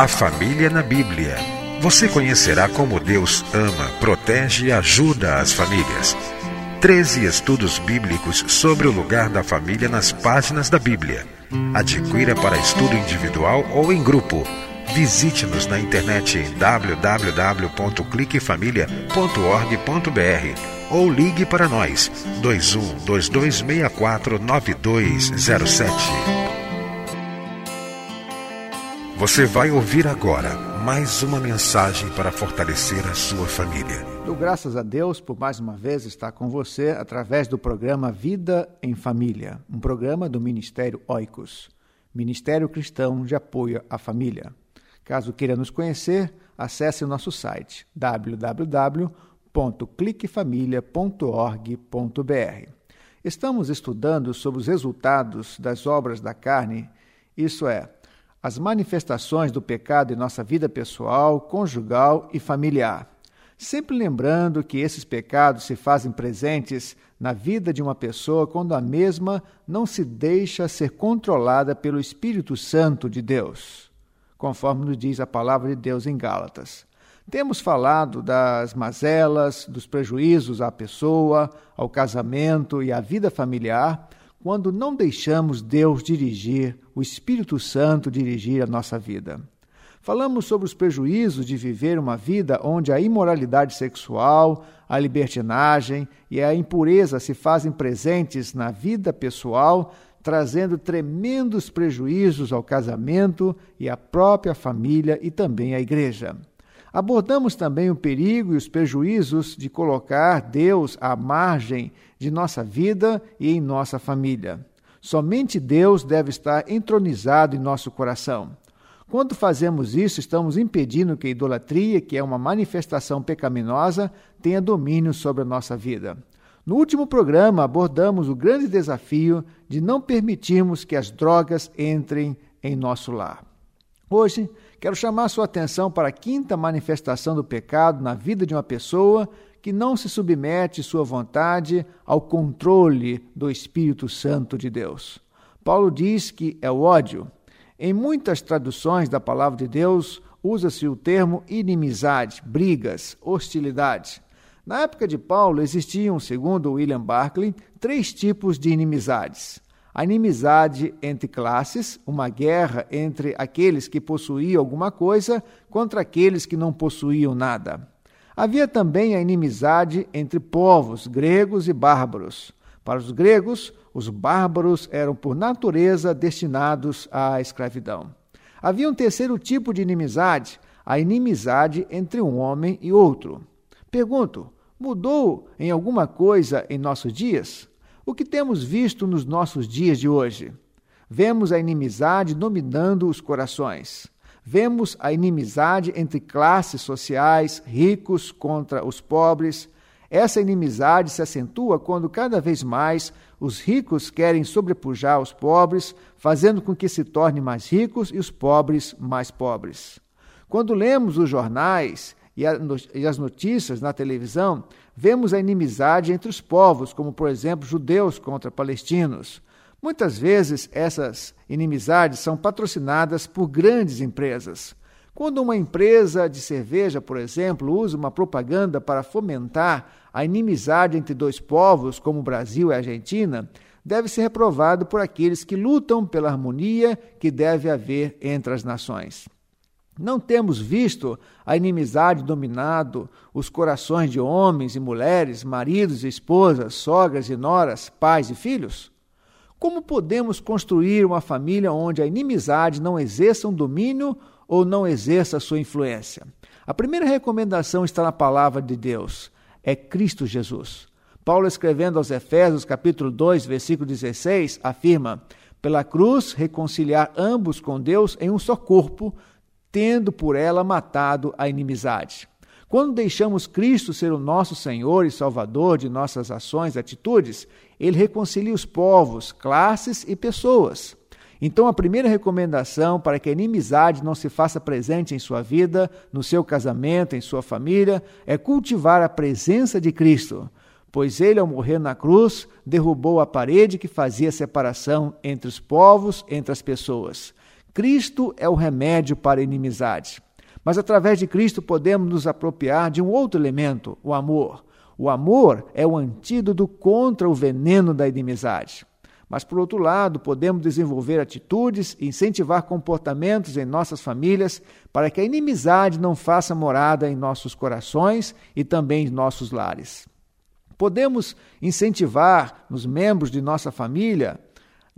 A família na Bíblia. Você conhecerá como Deus ama, protege e ajuda as famílias. 13 estudos bíblicos sobre o lugar da família nas páginas da Bíblia. Adquira para estudo individual ou em grupo. Visite-nos na internet www.cliquefamilia.org.br ou ligue para nós 21 2264 9207. Você vai ouvir agora mais uma mensagem para fortalecer a sua família. Dou graças a Deus por mais uma vez estar com você através do programa Vida em Família, um programa do Ministério Oicos, Ministério Cristão de Apoio à Família. Caso queira nos conhecer, acesse o nosso site www.cliquefamilia.org.br. Estamos estudando sobre os resultados das obras da carne, isso é, as manifestações do pecado em nossa vida pessoal, conjugal e familiar. Sempre lembrando que esses pecados se fazem presentes na vida de uma pessoa quando a mesma não se deixa ser controlada pelo Espírito Santo de Deus, conforme nos diz a palavra de Deus em Gálatas. Temos falado das mazelas, dos prejuízos à pessoa, ao casamento e à vida familiar quando não deixamos Deus dirigir, o Espírito Santo dirigir a nossa vida. Falamos sobre os prejuízos de viver uma vida onde a imoralidade sexual, a libertinagem e a impureza se fazem presentes na vida pessoal, trazendo tremendos prejuízos ao casamento e à própria família e também à igreja. Abordamos também o perigo e os prejuízos de colocar Deus à margem de nossa vida e em nossa família. Somente Deus deve estar entronizado em nosso coração. Quando fazemos isso, estamos impedindo que a idolatria, que é uma manifestação pecaminosa, tenha domínio sobre a nossa vida. No último programa, abordamos o grande desafio de não permitirmos que as drogas entrem em nosso lar. Hoje, quero chamar sua atenção para a quinta manifestação do pecado na vida de uma pessoa que não se submete sua vontade ao controle do Espírito Santo de Deus. Paulo diz que é o ódio. Em muitas traduções da palavra de Deus, usa-se o termo inimizade, brigas, hostilidade. Na época de Paulo existiam, segundo William Barclay, três tipos de inimizades a inimizade entre classes, uma guerra entre aqueles que possuíam alguma coisa contra aqueles que não possuíam nada. Havia também a inimizade entre povos, gregos e bárbaros. Para os gregos, os bárbaros eram por natureza destinados à escravidão. Havia um terceiro tipo de inimizade, a inimizade entre um homem e outro. Pergunto: mudou em alguma coisa em nossos dias? O que temos visto nos nossos dias de hoje? Vemos a inimizade dominando os corações. Vemos a inimizade entre classes sociais, ricos contra os pobres. Essa inimizade se acentua quando cada vez mais os ricos querem sobrepujar os pobres, fazendo com que se tornem mais ricos e os pobres mais pobres. Quando lemos os jornais e as notícias na televisão, vemos a inimizade entre os povos, como por exemplo judeus contra palestinos. Muitas vezes essas inimizades são patrocinadas por grandes empresas. Quando uma empresa de cerveja, por exemplo, usa uma propaganda para fomentar a inimizade entre dois povos, como o Brasil e a Argentina, deve ser reprovado por aqueles que lutam pela harmonia que deve haver entre as nações. Não temos visto a inimizade dominado os corações de homens e mulheres, maridos e esposas, sogras e noras, pais e filhos? Como podemos construir uma família onde a inimizade não exerça um domínio ou não exerça sua influência? A primeira recomendação está na palavra de Deus, é Cristo Jesus. Paulo, escrevendo aos Efésios, capítulo 2, versículo 16, afirma: Pela cruz reconciliar ambos com Deus em um só corpo, tendo por ela matado a inimizade. Quando deixamos Cristo ser o nosso Senhor e Salvador de nossas ações e atitudes, ele reconcilia os povos, classes e pessoas. Então, a primeira recomendação para que a inimizade não se faça presente em sua vida, no seu casamento, em sua família, é cultivar a presença de Cristo, pois ele, ao morrer na cruz, derrubou a parede que fazia separação entre os povos, entre as pessoas. Cristo é o remédio para a inimizade. Mas através de Cristo podemos nos apropriar de um outro elemento, o amor. O amor é o antídoto contra o veneno da inimizade. Mas, por outro lado, podemos desenvolver atitudes e incentivar comportamentos em nossas famílias para que a inimizade não faça morada em nossos corações e também em nossos lares. Podemos incentivar nos membros de nossa família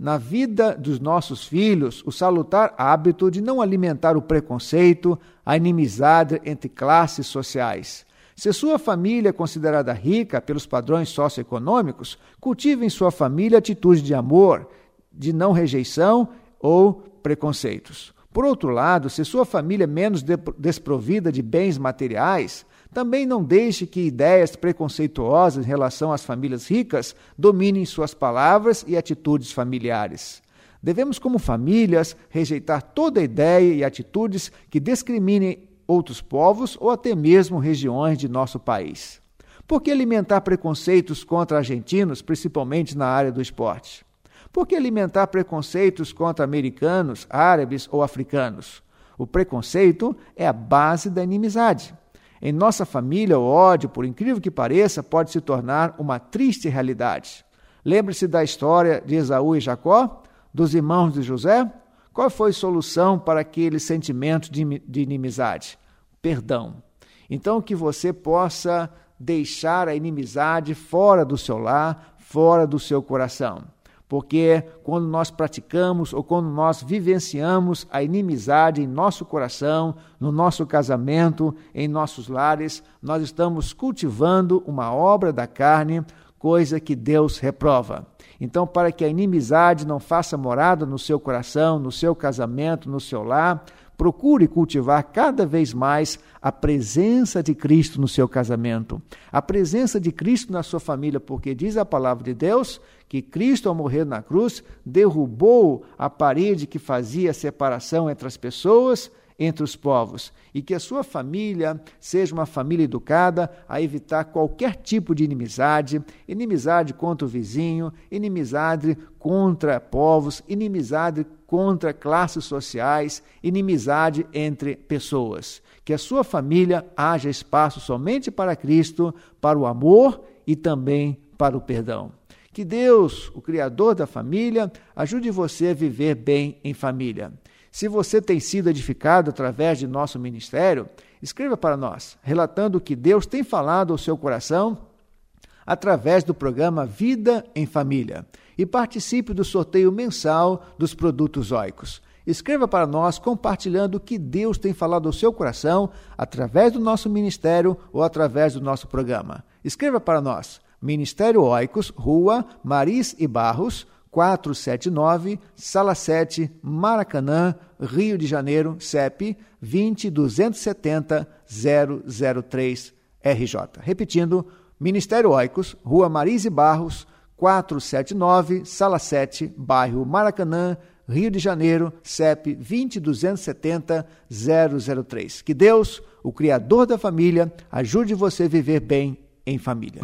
na vida dos nossos filhos o salutar hábito de não alimentar o preconceito, a inimizade entre classes sociais. Se sua família é considerada rica pelos padrões socioeconômicos, cultive em sua família atitudes de amor, de não rejeição ou preconceitos. Por outro lado, se sua família é menos desprovida de bens materiais, também não deixe que ideias preconceituosas em relação às famílias ricas dominem suas palavras e atitudes familiares. Devemos, como famílias, rejeitar toda ideia e atitudes que discriminem outros povos ou até mesmo regiões de nosso país. Por que alimentar preconceitos contra argentinos, principalmente na área do esporte? Por que alimentar preconceitos contra americanos, árabes ou africanos? O preconceito é a base da inimizade. Em nossa família, o ódio, por incrível que pareça, pode se tornar uma triste realidade. Lembre-se da história de Esaú e Jacó, dos irmãos de José? Qual foi a solução para aquele sentimento de inimizade? Perdão. Então, que você possa deixar a inimizade fora do seu lar, fora do seu coração porque quando nós praticamos ou quando nós vivenciamos a inimizade em nosso coração, no nosso casamento, em nossos lares, nós estamos cultivando uma obra da carne, coisa que Deus reprova. Então, para que a inimizade não faça morada no seu coração, no seu casamento, no seu lar, Procure cultivar cada vez mais a presença de Cristo no seu casamento, a presença de Cristo na sua família, porque diz a palavra de Deus que Cristo, ao morrer na cruz, derrubou a parede que fazia separação entre as pessoas entre os povos e que a sua família seja uma família educada a evitar qualquer tipo de inimizade, inimizade contra o vizinho, inimizade contra povos, inimizade contra classes sociais, inimizade entre pessoas. Que a sua família haja espaço somente para Cristo, para o amor e também para o perdão. Que Deus, o Criador da família, ajude você a viver bem em família. Se você tem sido edificado através de nosso ministério, escreva para nós, relatando o que Deus tem falado ao seu coração através do programa Vida em Família e participe do sorteio mensal dos produtos óicos. Escreva para nós compartilhando o que Deus tem falado ao seu coração através do nosso ministério ou através do nosso programa. Escreva para nós, Ministério Oicos, Rua Maris e Barros, 479, Sala 7, Maracanã, Rio de Janeiro, CEP 20270 003 RJ. Repetindo, Ministério Oicos, Rua Marise Barros, 479, Sala 7, bairro Maracanã, Rio de Janeiro, CEP 20270 003. Que Deus, o Criador da família, ajude você a viver bem em família.